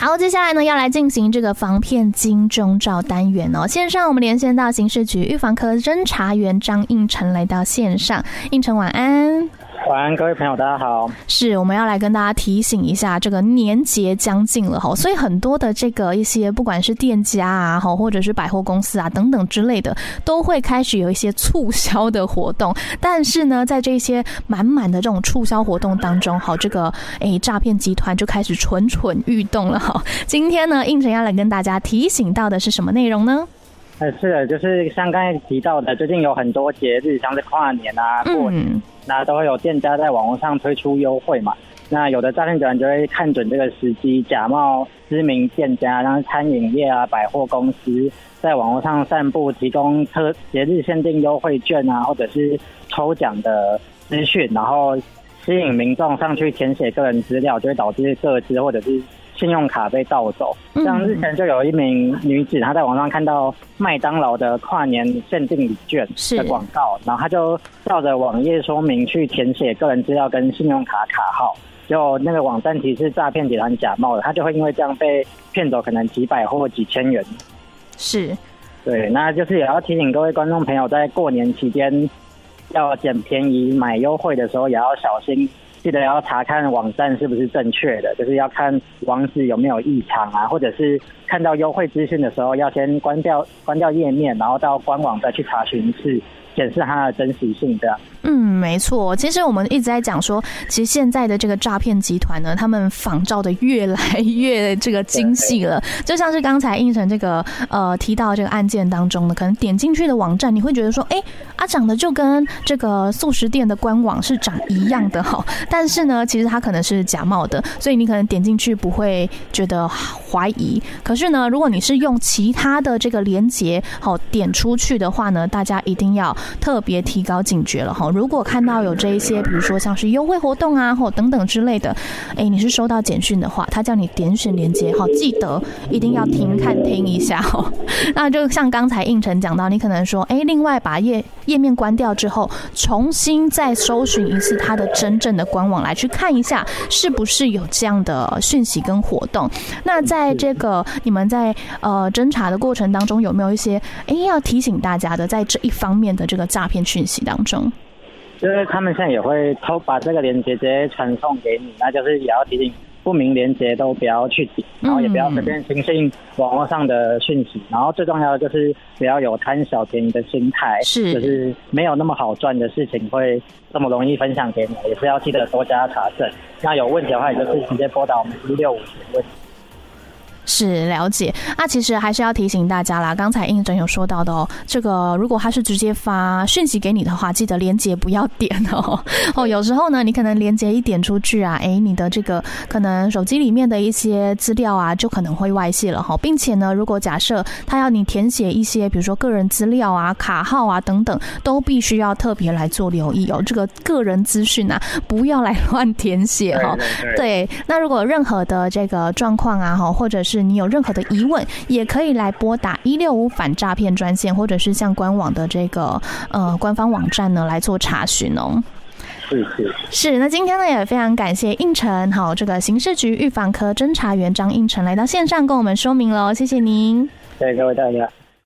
好，接下来呢，要来进行这个防骗金钟罩单元哦。线上我们连线到刑事局预防科侦查员张应成来到线上，应成晚安。晚安，各位朋友，大家好。是，我们要来跟大家提醒一下，这个年节将近了哈，所以很多的这个一些不管是店家啊，哈，或者是百货公司啊等等之类的，都会开始有一些促销的活动。但是呢，在这些满满的这种促销活动当中，好，这个诶诈骗集团就开始蠢蠢欲动了哈。今天呢，应成要来跟大家提醒到的是什么内容呢？呃，是的，就是像刚才提到的，最近有很多节日，像是跨年啊、过年，嗯、那都会有店家在网络上推出优惠嘛。那有的诈骗集团就会看准这个时机，假冒知名店家，像餐饮业啊、百货公司，在网络上散布提供特节日限定优惠券啊，或者是抽奖的资讯，然后吸引民众上去填写个人资料，就会导致个资或者是。信用卡被盗走，像日前就有一名女子，她在网上看到麦当劳的跨年限定礼券的广告，然后她就照着网页说明去填写个人资料跟信用卡卡号，就那个网站提示诈骗集团假冒的，她就会因为这样被骗走可能几百或几千元。是，对，那就是也要提醒各位观众朋友，在过年期间要捡便宜买优惠的时候，也要小心。记得要查看网站是不是正确的，就是要看网址有没有异常啊，或者是看到优惠资讯的时候，要先关掉关掉页面，然后到官网再去查询一次。显示它的真实性，这样。嗯，没错。其实我们一直在讲说，其实现在的这个诈骗集团呢，他们仿照的越来越这个精细了。就像是刚才应成这个呃提到这个案件当中呢，可能点进去的网站，你会觉得说，哎，啊长得就跟这个素食店的官网是长一样的哈。但是呢，其实它可能是假冒的，所以你可能点进去不会觉得怀疑。可是呢，如果你是用其他的这个连接好点出去的话呢，大家一定要。特别提高警觉了哈！如果看到有这一些，比如说像是优惠活动啊，或等等之类的，哎，你是收到简讯的话，他叫你点选连接哈，记得一定要听看听一下哈。那就像刚才应成讲到，你可能说，哎，另外把页页面关掉之后，重新再搜寻一次他的真正的官网来去看一下，是不是有这样的讯息跟活动？那在这个你们在呃侦查的过程当中，有没有一些哎要提醒大家的，在这一方面的这个？诈骗讯息当中，就是他们现在也会偷把这个链接直接传送给你，那就是也要提醒不明链接都不要去点，然后也不要随便轻信网络上的讯息，然后最重要的就是不要有贪小便宜的心态，是，就是没有那么好赚的事情会这么容易分享给你，也是要记得多加查证。那有问题的话，也就是直接拨打我们一六五询问。是了解，那其实还是要提醒大家啦。刚才应成有说到的哦，这个如果他是直接发讯息给你的话，记得连接不要点哦。哦，有时候呢，你可能连接一点出去啊，诶，你的这个可能手机里面的一些资料啊，就可能会外泄了哈。并且呢，如果假设他要你填写一些，比如说个人资料啊、卡号啊等等，都必须要特别来做留意哦。这个个人资讯啊，不要来乱填写哈。对，那如果任何的这个状况啊，哈，或者是你有任何的疑问，也可以来拨打一六五反诈骗专线，或者是向官网的这个呃官方网站呢来做查询哦。是是是，那今天呢也非常感谢应成，好，这个刑事局预防科侦查员张应成来到线上跟我们说明喽，谢谢您。谢谢各位大家。